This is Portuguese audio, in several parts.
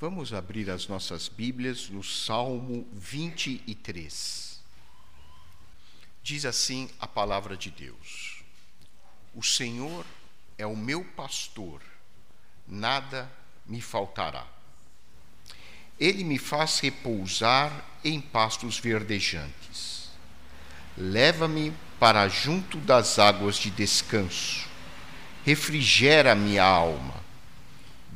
Vamos abrir as nossas Bíblias no Salmo 23. Diz assim a palavra de Deus: O Senhor é o meu pastor, nada me faltará. Ele me faz repousar em pastos verdejantes. Leva-me para junto das águas de descanso. Refrigera minha alma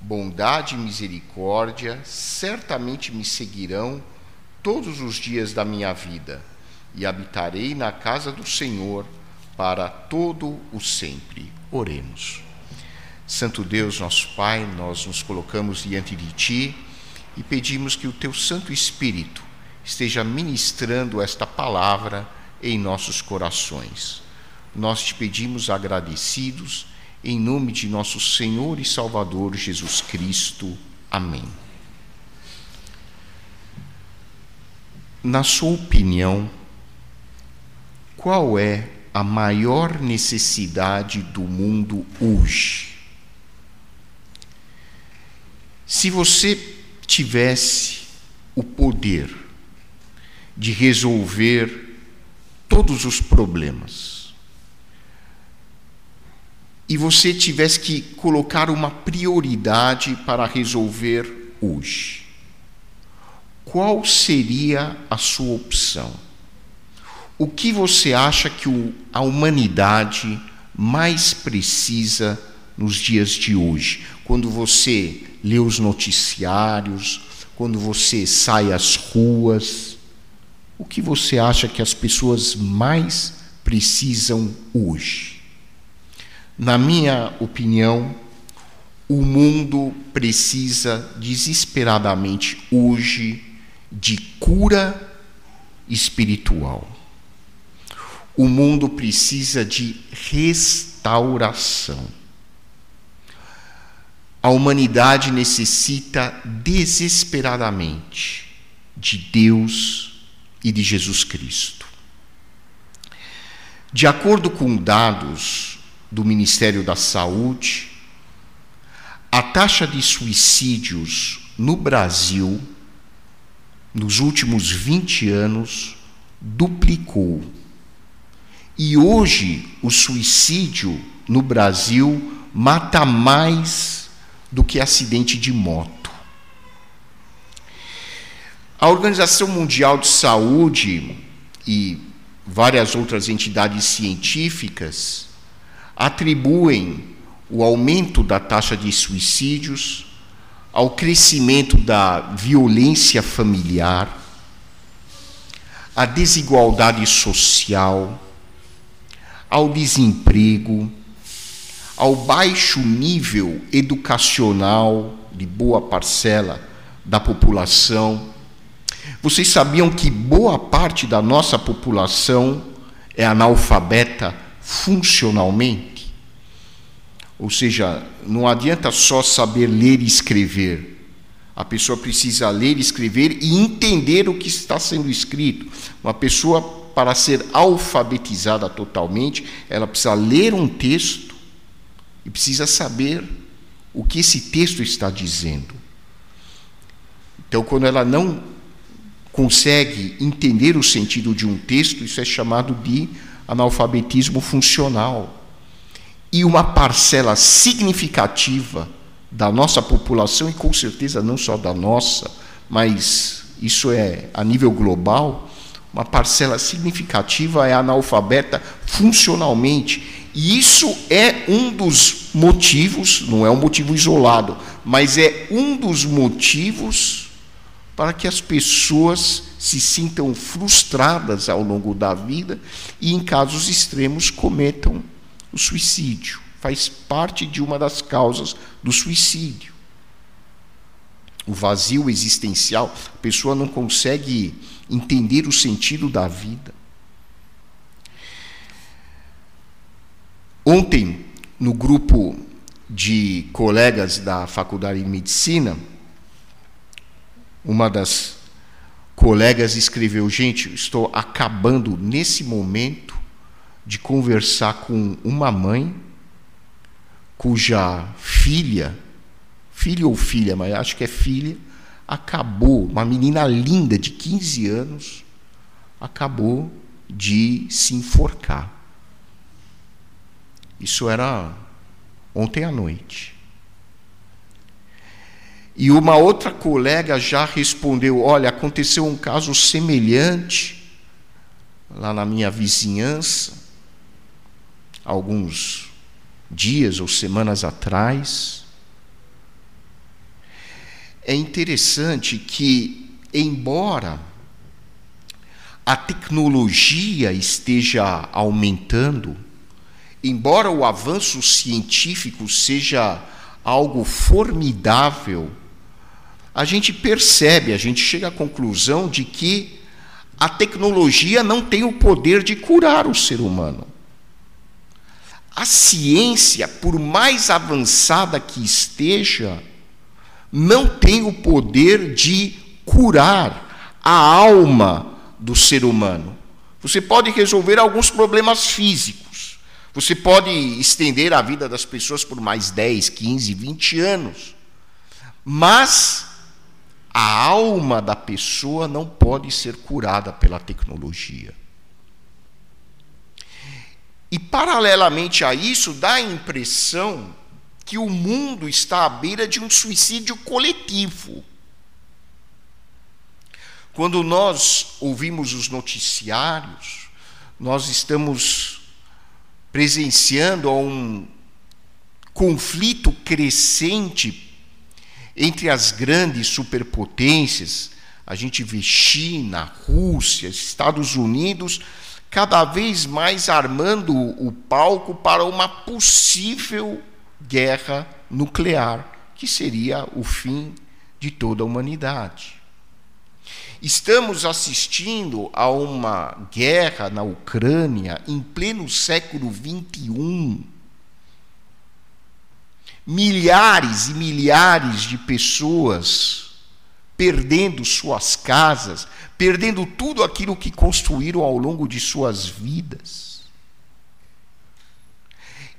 bondade e misericórdia certamente me seguirão todos os dias da minha vida, e habitarei na casa do Senhor para todo o sempre. Oremos. Santo Deus, nosso Pai, nós nos colocamos diante de Ti e pedimos que o Teu Santo Espírito esteja ministrando esta palavra em nossos corações. Nós te pedimos agradecidos em nome de nosso Senhor e Salvador Jesus Cristo. Amém. Na sua opinião, qual é a maior necessidade do mundo hoje? Se você tivesse o poder de resolver todos os problemas, e você tivesse que colocar uma prioridade para resolver hoje, qual seria a sua opção? O que você acha que a humanidade mais precisa nos dias de hoje? Quando você lê os noticiários, quando você sai às ruas, o que você acha que as pessoas mais precisam hoje? Na minha opinião, o mundo precisa desesperadamente hoje de cura espiritual. O mundo precisa de restauração. A humanidade necessita desesperadamente de Deus e de Jesus Cristo. De acordo com dados do Ministério da Saúde, a taxa de suicídios no Brasil, nos últimos 20 anos, duplicou. E hoje o suicídio no Brasil mata mais do que acidente de moto. A Organização Mundial de Saúde e várias outras entidades científicas atribuem o aumento da taxa de suicídios ao crescimento da violência familiar, à desigualdade social, ao desemprego, ao baixo nível educacional de boa parcela da população. Vocês sabiam que boa parte da nossa população é analfabeta funcionalmente. Ou seja, não adianta só saber ler e escrever. A pessoa precisa ler, escrever e entender o que está sendo escrito. Uma pessoa, para ser alfabetizada totalmente, ela precisa ler um texto e precisa saber o que esse texto está dizendo. Então, quando ela não consegue entender o sentido de um texto, isso é chamado de analfabetismo funcional. E uma parcela significativa da nossa população, e com certeza não só da nossa, mas isso é a nível global, uma parcela significativa é analfabeta funcionalmente. E isso é um dos motivos, não é um motivo isolado, mas é um dos motivos para que as pessoas se sintam frustradas ao longo da vida e, em casos extremos, cometam o suicídio. Faz parte de uma das causas do suicídio. o vazio existencial, a pessoa não consegue entender o sentido da vida. Ontem, no grupo de colegas da Faculdade de Medicina, uma das colegas escreveu: Gente, estou acabando nesse momento de conversar com uma mãe cuja filha, filho ou filha, mas acho que é filha, acabou, uma menina linda de 15 anos, acabou de se enforcar. Isso era ontem à noite. E uma outra colega já respondeu: Olha, aconteceu um caso semelhante lá na minha vizinhança, alguns dias ou semanas atrás. É interessante que, embora a tecnologia esteja aumentando, embora o avanço científico seja algo formidável, a gente percebe, a gente chega à conclusão de que a tecnologia não tem o poder de curar o ser humano. A ciência, por mais avançada que esteja, não tem o poder de curar a alma do ser humano. Você pode resolver alguns problemas físicos você pode estender a vida das pessoas por mais 10, 15, 20 anos. Mas a alma da pessoa não pode ser curada pela tecnologia. E, paralelamente a isso, dá a impressão que o mundo está à beira de um suicídio coletivo. Quando nós ouvimos os noticiários, nós estamos presenciando um conflito crescente entre as grandes superpotências, a gente vê China, Rússia, Estados Unidos, cada vez mais armando o palco para uma possível guerra nuclear, que seria o fim de toda a humanidade. Estamos assistindo a uma guerra na Ucrânia em pleno século XXI. Milhares e milhares de pessoas perdendo suas casas, perdendo tudo aquilo que construíram ao longo de suas vidas.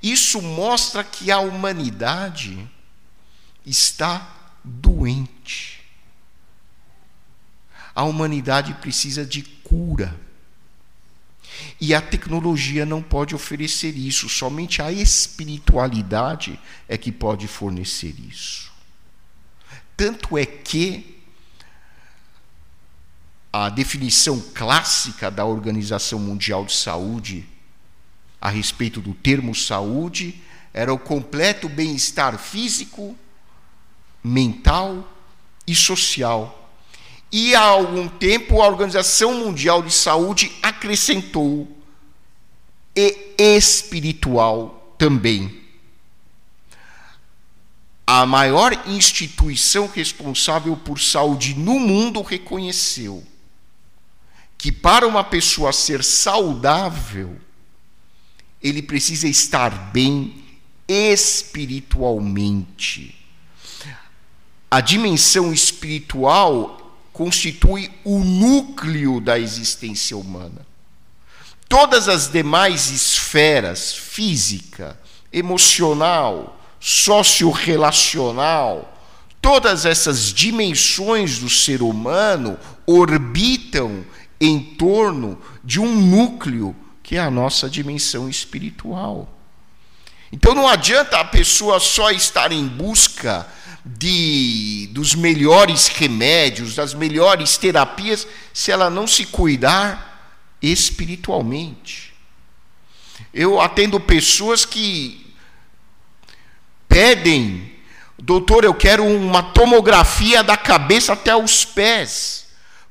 Isso mostra que a humanidade está doente a humanidade precisa de cura. E a tecnologia não pode oferecer isso, somente a espiritualidade é que pode fornecer isso. Tanto é que a definição clássica da Organização Mundial de Saúde a respeito do termo saúde era o completo bem-estar físico, mental e social e há algum tempo a Organização Mundial de Saúde acrescentou e espiritual também. A maior instituição responsável por saúde no mundo reconheceu que para uma pessoa ser saudável, ele precisa estar bem espiritualmente. A dimensão espiritual constitui o núcleo da existência humana. Todas as demais esferas, física, emocional, socio-relacional, todas essas dimensões do ser humano orbitam em torno de um núcleo que é a nossa dimensão espiritual. Então não adianta a pessoa só estar em busca de, dos melhores remédios, das melhores terapias, se ela não se cuidar espiritualmente. Eu atendo pessoas que pedem, doutor, eu quero uma tomografia da cabeça até os pés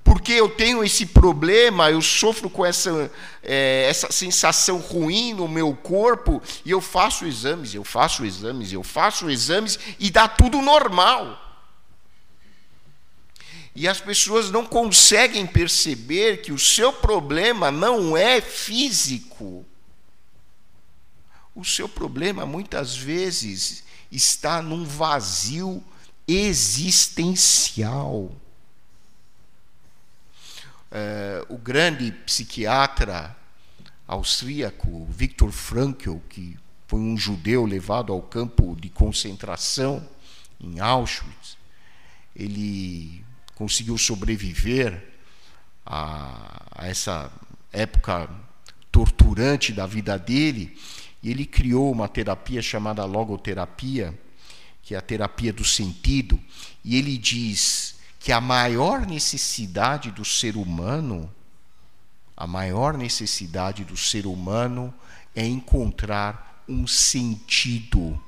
porque eu tenho esse problema, eu sofro com essa, é, essa sensação ruim no meu corpo, e eu faço exames, eu faço exames, eu faço exames, e dá tudo normal. E as pessoas não conseguem perceber que o seu problema não é físico. O seu problema muitas vezes está num vazio existencial. É, o grande psiquiatra austríaco Viktor Frankl, que foi um judeu levado ao campo de concentração em Auschwitz, ele conseguiu sobreviver a, a essa época torturante da vida dele e ele criou uma terapia chamada logoterapia, que é a terapia do sentido, e ele diz que a maior necessidade do ser humano, a maior necessidade do ser humano é encontrar um sentido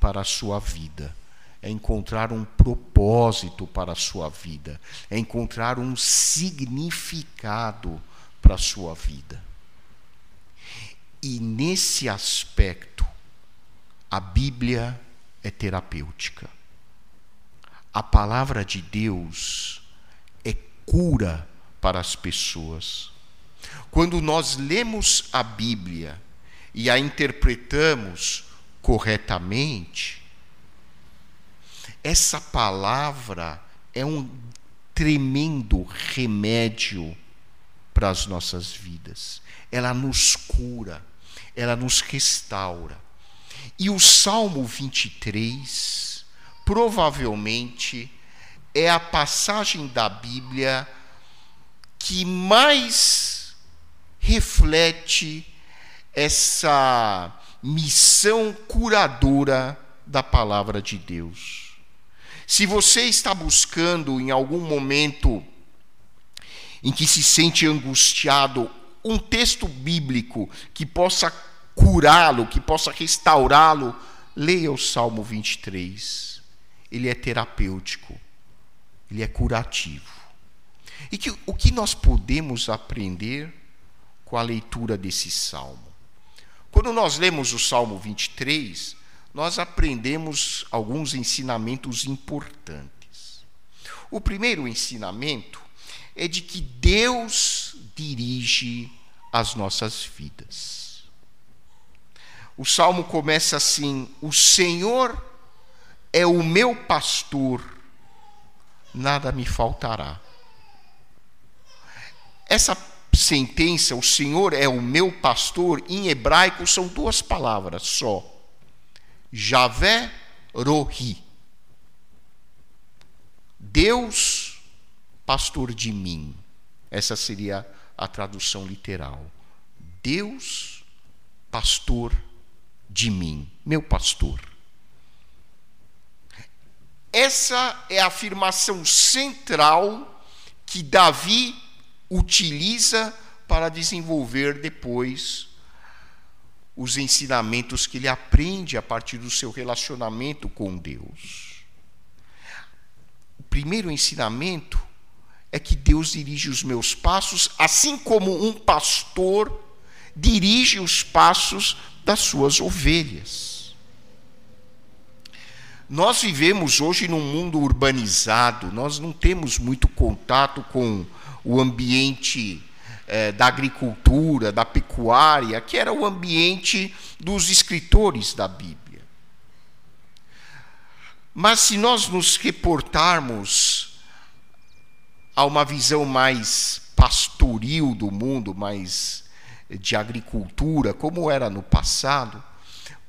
para a sua vida, é encontrar um propósito para a sua vida, é encontrar um significado para a sua vida. E nesse aspecto, a Bíblia é terapêutica. A palavra de Deus é cura para as pessoas. Quando nós lemos a Bíblia e a interpretamos corretamente, essa palavra é um tremendo remédio para as nossas vidas. Ela nos cura ela nos restaura. E o Salmo 23, provavelmente, é a passagem da Bíblia que mais reflete essa missão curadora da palavra de Deus. Se você está buscando em algum momento em que se sente angustiado um texto bíblico que possa curá-lo, que possa restaurá-lo, leia o Salmo 23. Ele é terapêutico, ele é curativo. E que, o que nós podemos aprender com a leitura desse salmo? Quando nós lemos o Salmo 23, nós aprendemos alguns ensinamentos importantes. O primeiro ensinamento é de que Deus dirige as nossas vidas. O salmo começa assim: O Senhor é o meu pastor, nada me faltará. Essa sentença, o Senhor é o meu pastor, em hebraico são duas palavras só. Javé Rohi. Deus, pastor de mim. Essa seria a tradução literal. Deus, pastor de mim, meu pastor. Essa é a afirmação central que Davi utiliza para desenvolver depois os ensinamentos que ele aprende a partir do seu relacionamento com Deus. O primeiro ensinamento é que Deus dirige os meus passos, assim como um pastor dirige os passos das suas ovelhas. Nós vivemos hoje num mundo urbanizado, nós não temos muito contato com o ambiente eh, da agricultura, da pecuária, que era o ambiente dos escritores da Bíblia. Mas se nós nos reportarmos a uma visão mais pastoril do mundo, mais de agricultura, como era no passado,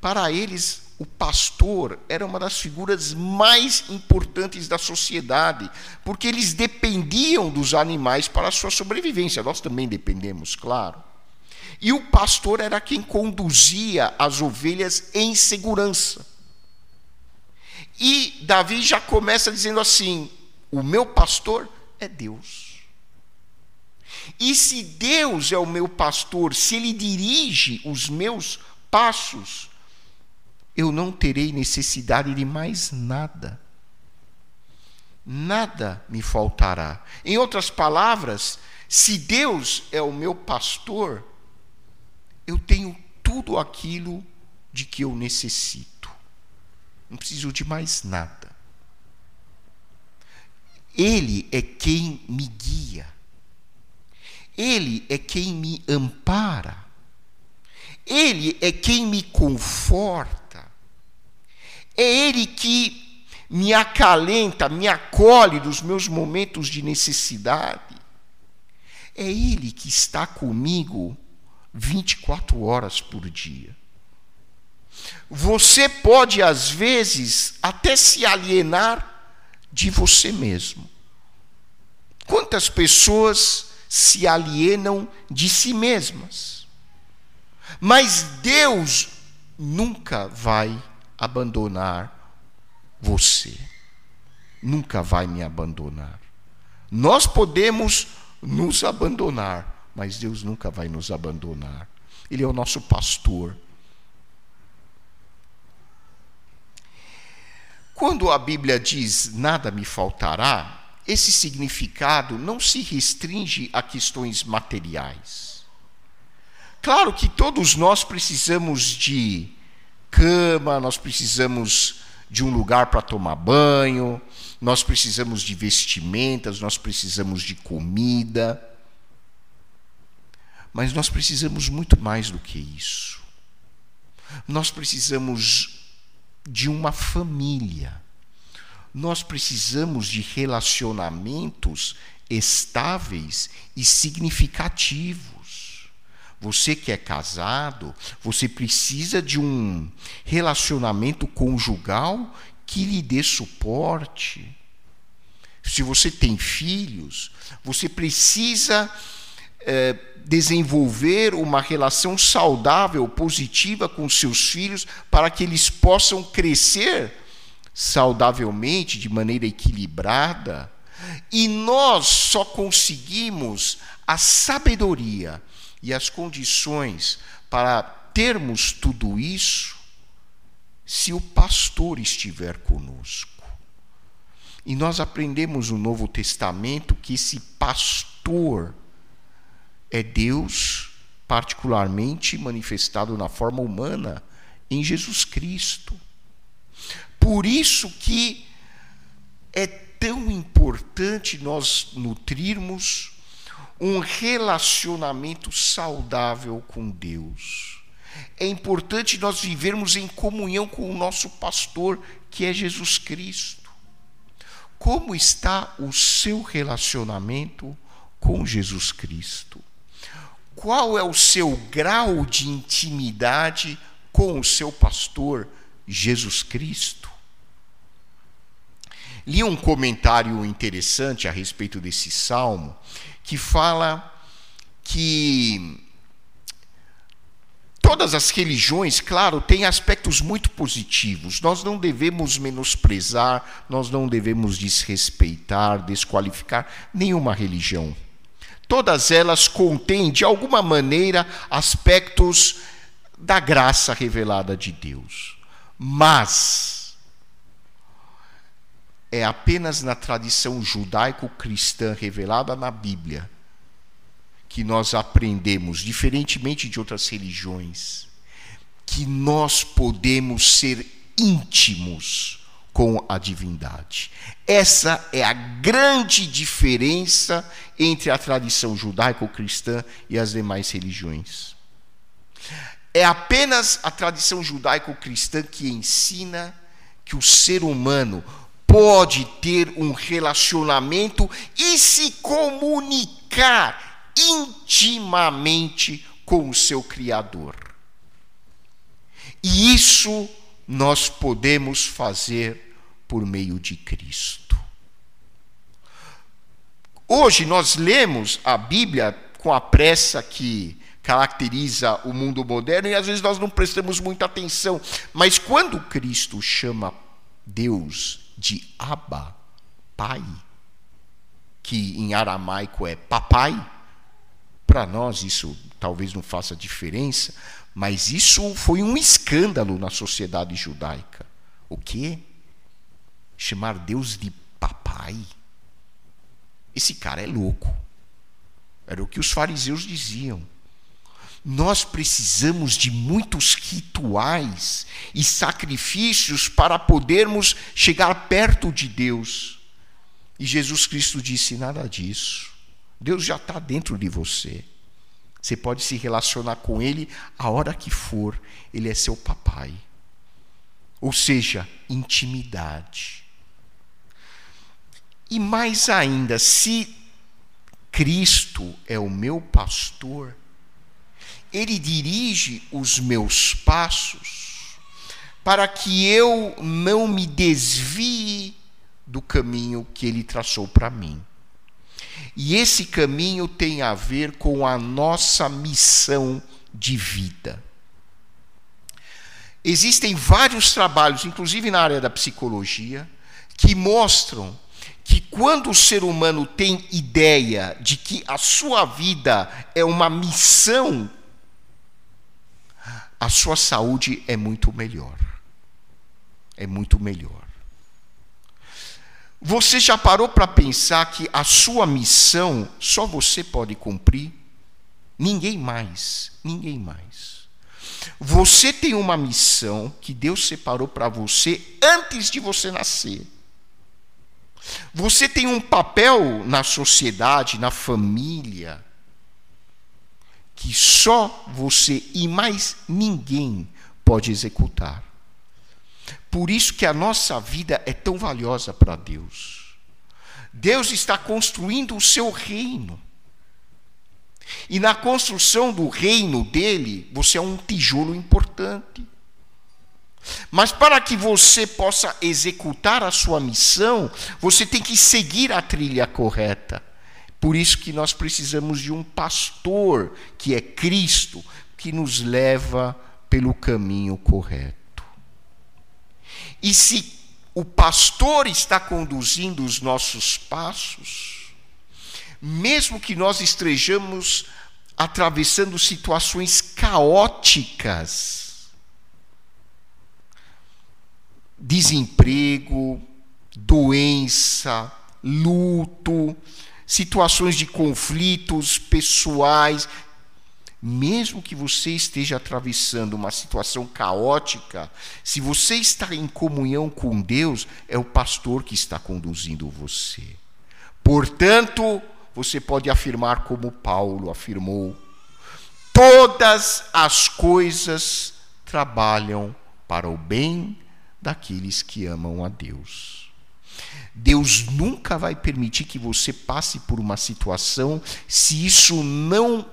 para eles o pastor era uma das figuras mais importantes da sociedade, porque eles dependiam dos animais para a sua sobrevivência. Nós também dependemos, claro. E o pastor era quem conduzia as ovelhas em segurança. E Davi já começa dizendo assim: o meu pastor é Deus. E se Deus é o meu pastor, se Ele dirige os meus passos, eu não terei necessidade de mais nada. Nada me faltará. Em outras palavras, se Deus é o meu pastor, eu tenho tudo aquilo de que eu necessito. Não preciso de mais nada. Ele é quem me guia. Ele é quem me ampara. Ele é quem me conforta. É Ele que me acalenta, me acolhe nos meus momentos de necessidade. É Ele que está comigo 24 horas por dia. Você pode, às vezes, até se alienar de você mesmo. Quantas pessoas se alienam de si mesmas? Mas Deus nunca vai abandonar você. Nunca vai me abandonar. Nós podemos nos abandonar, mas Deus nunca vai nos abandonar. Ele é o nosso pastor. Quando a Bíblia diz nada me faltará, esse significado não se restringe a questões materiais. Claro que todos nós precisamos de cama, nós precisamos de um lugar para tomar banho, nós precisamos de vestimentas, nós precisamos de comida. Mas nós precisamos muito mais do que isso. Nós precisamos de uma família. Nós precisamos de relacionamentos estáveis e significativos. Você que é casado, você precisa de um relacionamento conjugal que lhe dê suporte. Se você tem filhos, você precisa é, desenvolver uma relação saudável, positiva com seus filhos, para que eles possam crescer saudavelmente, de maneira equilibrada. E nós só conseguimos a sabedoria e as condições para termos tudo isso se o pastor estiver conosco. E nós aprendemos no Novo Testamento que esse pastor é Deus particularmente manifestado na forma humana em Jesus Cristo. Por isso que é tão importante nós nutrirmos um relacionamento saudável com Deus. É importante nós vivermos em comunhão com o nosso pastor, que é Jesus Cristo. Como está o seu relacionamento com Jesus Cristo? qual é o seu grau de intimidade com o seu pastor Jesus Cristo? Li um comentário interessante a respeito desse salmo que fala que todas as religiões, claro, têm aspectos muito positivos. Nós não devemos menosprezar, nós não devemos desrespeitar, desqualificar nenhuma religião. Todas elas contêm, de alguma maneira, aspectos da graça revelada de Deus. Mas é apenas na tradição judaico-cristã revelada na Bíblia que nós aprendemos, diferentemente de outras religiões, que nós podemos ser íntimos com a divindade. Essa é a grande diferença entre a tradição judaico-cristã e as demais religiões. É apenas a tradição judaico-cristã que ensina que o ser humano pode ter um relacionamento e se comunicar intimamente com o seu Criador. E isso nós podemos fazer por meio de Cristo. Hoje nós lemos a Bíblia com a pressa que caracteriza o mundo moderno e às vezes nós não prestamos muita atenção, mas quando Cristo chama Deus de Abba, Pai, que em aramaico é papai, para nós isso talvez não faça diferença, mas isso foi um escândalo na sociedade judaica. O quê? chamar Deus de papai. Esse cara é louco. Era o que os fariseus diziam. Nós precisamos de muitos rituais e sacrifícios para podermos chegar perto de Deus. E Jesus Cristo disse: nada disso. Deus já está dentro de você. Você pode se relacionar com Ele a hora que for. Ele é seu papai. Ou seja, intimidade. E mais ainda, se Cristo é o meu pastor, Ele dirige os meus passos para que eu não me desvie do caminho que Ele traçou para mim. E esse caminho tem a ver com a nossa missão de vida. Existem vários trabalhos, inclusive na área da psicologia, que mostram que quando o ser humano tem ideia de que a sua vida é uma missão, a sua saúde é muito melhor. É muito melhor. Você já parou para pensar que a sua missão só você pode cumprir? Ninguém mais, ninguém mais. Você tem uma missão que Deus separou para você antes de você nascer. Você tem um papel na sociedade, na família, que só você e mais ninguém pode executar. Por isso que a nossa vida é tão valiosa para Deus. Deus está construindo o seu reino. E na construção do reino dele, você é um tijolo importante. Mas para que você possa executar a sua missão, você tem que seguir a trilha correta. Por isso que nós precisamos de um pastor, que é Cristo, que nos leva pelo caminho correto. E se o pastor está conduzindo os nossos passos, mesmo que nós estejamos atravessando situações caóticas, desemprego, doença, luto, situações de conflitos pessoais, mesmo que você esteja atravessando uma situação caótica, se você está em comunhão com Deus, é o pastor que está conduzindo você. Portanto, você pode afirmar como Paulo afirmou: todas as coisas trabalham para o bem daqueles que amam a Deus. Deus nunca vai permitir que você passe por uma situação se isso não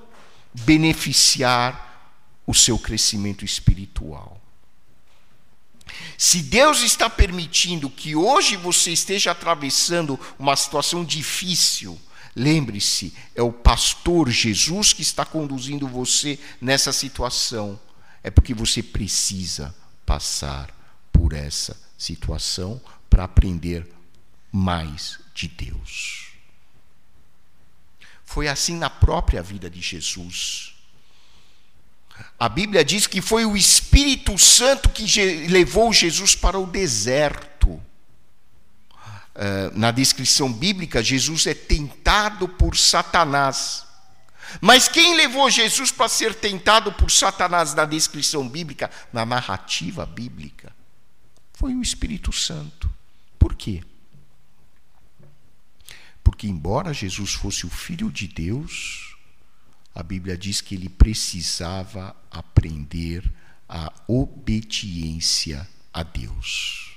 beneficiar o seu crescimento espiritual. Se Deus está permitindo que hoje você esteja atravessando uma situação difícil, lembre-se, é o pastor Jesus que está conduzindo você nessa situação. É porque você precisa passar por essa situação para aprender mais de Deus. Foi assim na própria vida de Jesus. A Bíblia diz que foi o Espírito Santo que levou Jesus para o deserto. Eh, na descrição bíblica, Jesus é tentado por Satanás. Mas quem levou Jesus para ser tentado por Satanás na descrição bíblica, na narrativa bíblica? Foi o Espírito Santo. Por quê? Porque, embora Jesus fosse o Filho de Deus, a Bíblia diz que ele precisava aprender a obediência a Deus.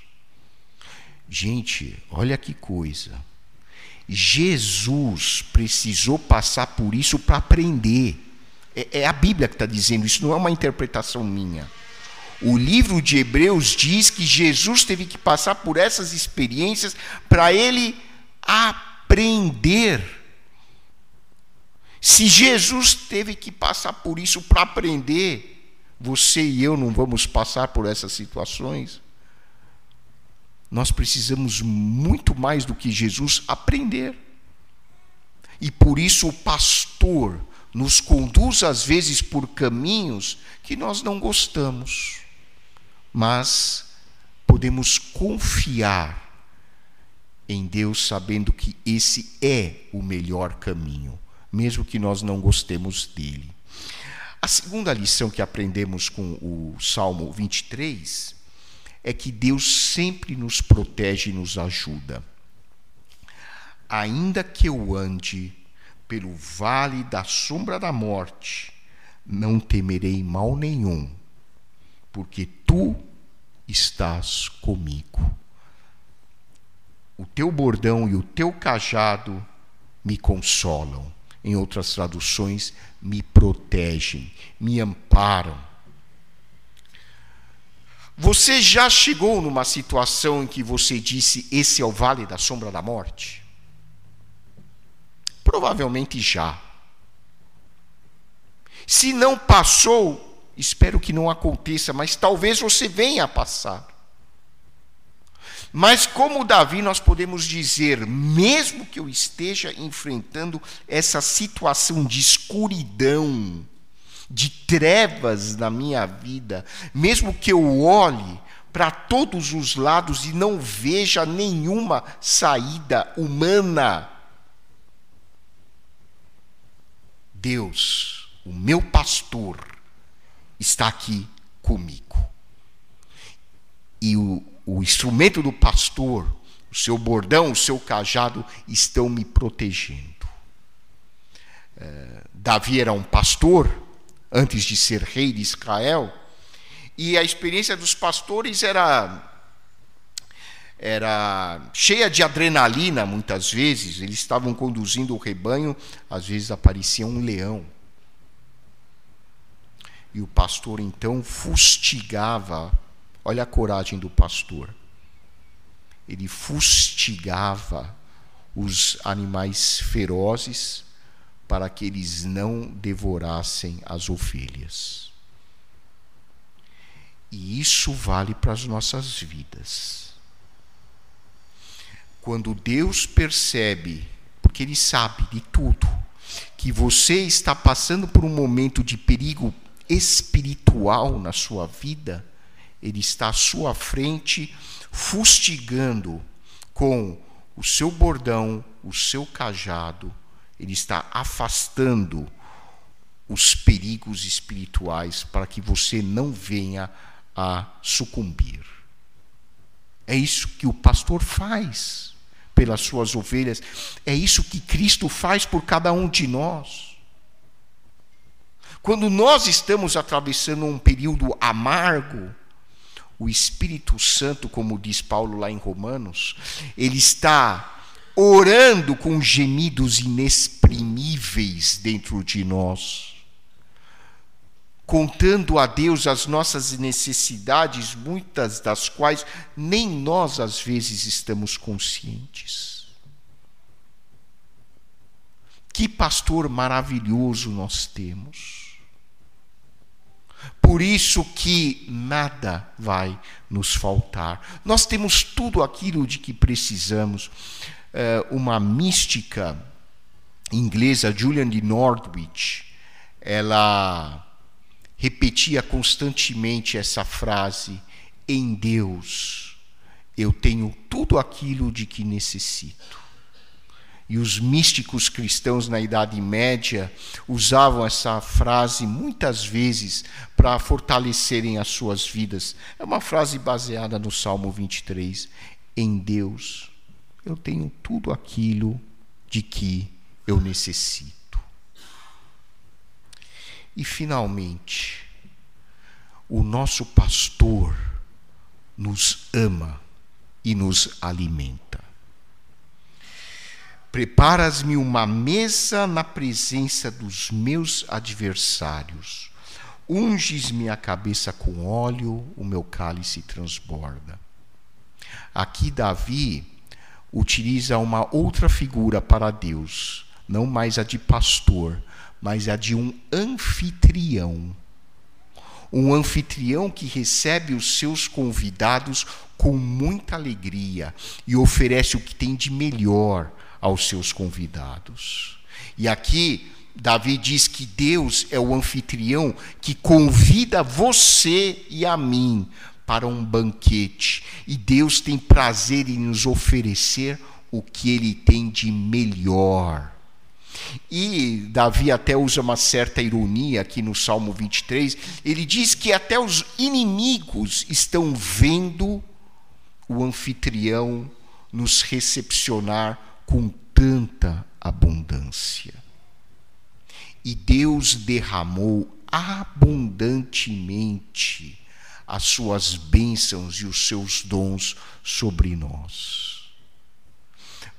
Gente, olha que coisa. Jesus precisou passar por isso para aprender. É, é, a Bíblia que está dizendo isso, não é uma interpretação minha. O livro de Hebreus diz que Jesus teve que passar por essas experiências para ele aprender. Se Jesus teve que passar por isso para aprender, você e eu não vamos passar por essas situações? Nós precisamos muito mais do que Jesus aprender. E por isso o pastor nos conduz às vezes por caminhos que nós não gostamos, mas podemos confiar em Deus, sabendo que esse é o melhor caminho, mesmo que nós não gostemos dele. A segunda lição que aprendemos com o Salmo 23 é que Deus sempre nos protege e nos ajuda. ainda que eu ande pelo vale da sombra da morte, não temerei mal nenhum, porque tu estás comigo. O teu bordão e o teu cajado me consolam. Em outras traduções, me protegem, me amparam. Você já chegou numa situação em que você disse: Esse é o vale da sombra da morte? Provavelmente já. Se não passou, espero que não aconteça, mas talvez você venha a passar. Mas como Davi, nós podemos dizer, mesmo que eu esteja enfrentando essa situação de escuridão, de trevas na minha vida, mesmo que eu olhe para todos os lados e não veja nenhuma saída humana, Deus, o meu pastor, está aqui comigo. E o o instrumento do pastor, o seu bordão, o seu cajado estão me protegendo. É, Davi era um pastor antes de ser rei de Israel, e a experiência dos pastores era era cheia de adrenalina muitas vezes, eles estavam conduzindo o rebanho, às vezes aparecia um leão. E o pastor então fustigava Olha a coragem do pastor. Ele fustigava os animais ferozes para que eles não devorassem as ovelhas. E isso vale para as nossas vidas. Quando Deus percebe, porque Ele sabe de tudo, que você está passando por um momento de perigo espiritual na sua vida, ele está à sua frente, fustigando com o seu bordão, o seu cajado, ele está afastando os perigos espirituais para que você não venha a sucumbir. É isso que o pastor faz pelas suas ovelhas, é isso que Cristo faz por cada um de nós. Quando nós estamos atravessando um período amargo, o Espírito Santo, como diz Paulo lá em Romanos, ele está orando com gemidos inexprimíveis dentro de nós, contando a Deus as nossas necessidades, muitas das quais nem nós às vezes estamos conscientes. Que pastor maravilhoso nós temos por isso que nada vai nos faltar. Nós temos tudo aquilo de que precisamos. É, uma mística inglesa, Julian de Nordwich, ela repetia constantemente essa frase: em Deus eu tenho tudo aquilo de que necessito. E os místicos cristãos na Idade Média usavam essa frase muitas vezes para fortalecerem as suas vidas. É uma frase baseada no Salmo 23. Em Deus eu tenho tudo aquilo de que eu necessito. E finalmente, o nosso pastor nos ama e nos alimenta. Preparas-me uma mesa na presença dos meus adversários. Unges-me a cabeça com óleo, o meu cálice transborda. Aqui Davi utiliza uma outra figura para Deus, não mais a de pastor, mas a de um anfitrião. Um anfitrião que recebe os seus convidados com muita alegria e oferece o que tem de melhor aos seus convidados. E aqui Davi diz que Deus é o anfitrião que convida você e a mim para um banquete. E Deus tem prazer em nos oferecer o que ele tem de melhor. E Davi até usa uma certa ironia aqui no Salmo 23. Ele diz que até os inimigos estão vendo o anfitrião nos recepcionar com tanta abundância. E Deus derramou abundantemente as suas bênçãos e os seus dons sobre nós.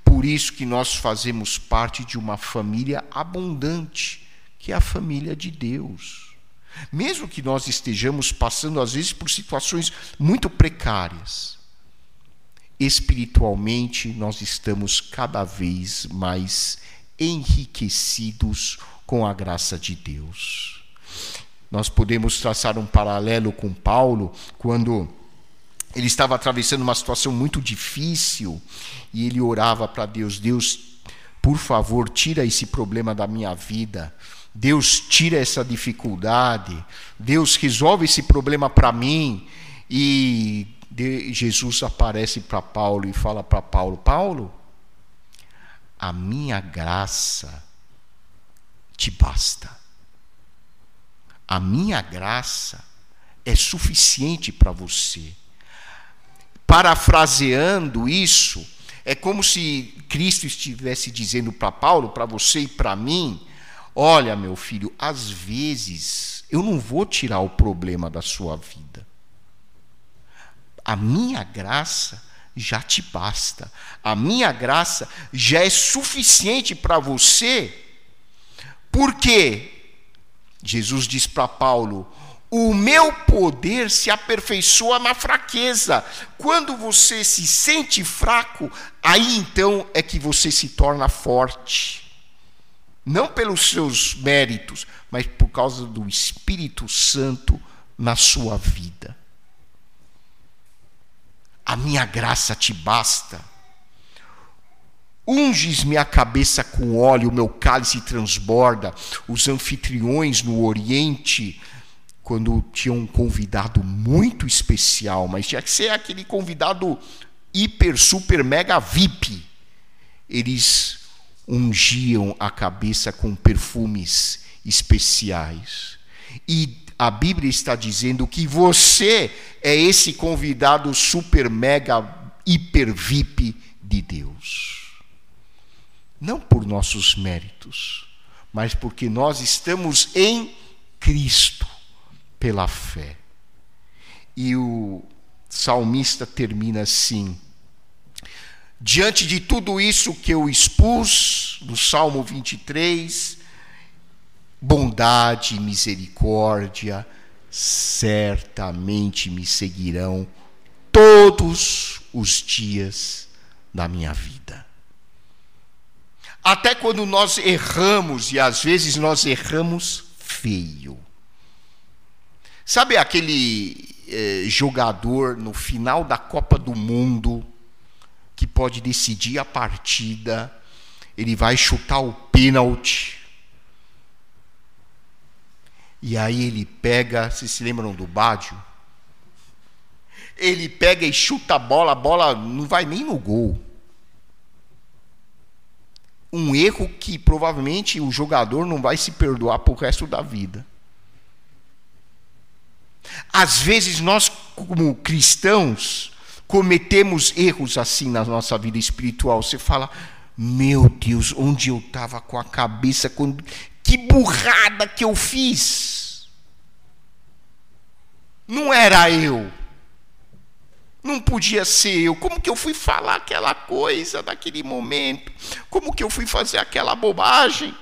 Por isso que nós fazemos parte de uma família abundante, que é a família de Deus. Mesmo que nós estejamos passando, às vezes, por situações muito precárias, espiritualmente nós estamos cada vez mais enriquecidos com a graça de Deus. Nós podemos traçar um paralelo com Paulo, quando ele estava atravessando uma situação muito difícil e ele orava para Deus: Deus, por favor, tira esse problema da minha vida. Deus, tira essa dificuldade. Deus, resolve esse problema para mim. E Jesus aparece para Paulo e fala para Paulo: Paulo, a minha graça te basta. A minha graça é suficiente para você. Parafraseando isso, é como se Cristo estivesse dizendo para Paulo, para você e para mim: olha, meu filho, às vezes eu não vou tirar o problema da sua vida. A minha graça já te basta. A minha graça já é suficiente para você. Por quê? Jesus diz para Paulo: o meu poder se aperfeiçoa na fraqueza. Quando você se sente fraco, aí então é que você se torna forte. Não pelos seus méritos, mas por causa do Espírito Santo na sua vida. A minha graça te basta. Unges-me a cabeça com óleo, o meu cálice transborda. Os anfitriões no Oriente, quando tinham um convidado muito especial, mas tinha que ser aquele convidado hiper, super, mega VIP, eles ungiam a cabeça com perfumes especiais. E a Bíblia está dizendo que você é esse convidado super, mega, hiper VIP de Deus não por nossos méritos, mas porque nós estamos em Cristo pela fé. E o salmista termina assim: Diante de tudo isso que eu expus, no Salmo 23, bondade e misericórdia certamente me seguirão todos os dias da minha vida. Até quando nós erramos, e às vezes nós erramos feio. Sabe aquele eh, jogador no final da Copa do Mundo que pode decidir a partida, ele vai chutar o pênalti. E aí ele pega, vocês se lembram do Bádio? Ele pega e chuta a bola, a bola não vai nem no gol um erro que provavelmente o jogador não vai se perdoar para o resto da vida. Às vezes nós, como cristãos, cometemos erros assim na nossa vida espiritual. Você fala, meu Deus, onde eu estava com a cabeça, quando... que burrada que eu fiz. Não era eu. Não podia ser eu. Como que eu fui falar aquela coisa naquele momento? Como que eu fui fazer aquela bobagem?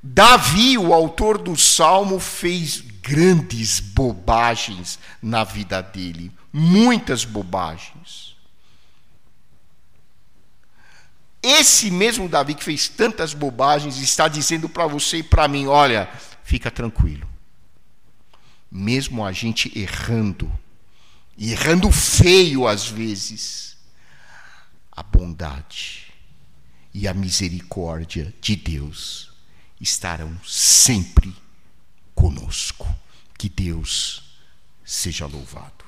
Davi, o autor do salmo, fez grandes bobagens na vida dele, muitas bobagens. Esse mesmo Davi que fez tantas bobagens está dizendo para você e para mim: olha, fica tranquilo. Mesmo a gente errando, e errando feio às vezes, a bondade e a misericórdia de Deus estarão sempre conosco. Que Deus seja louvado.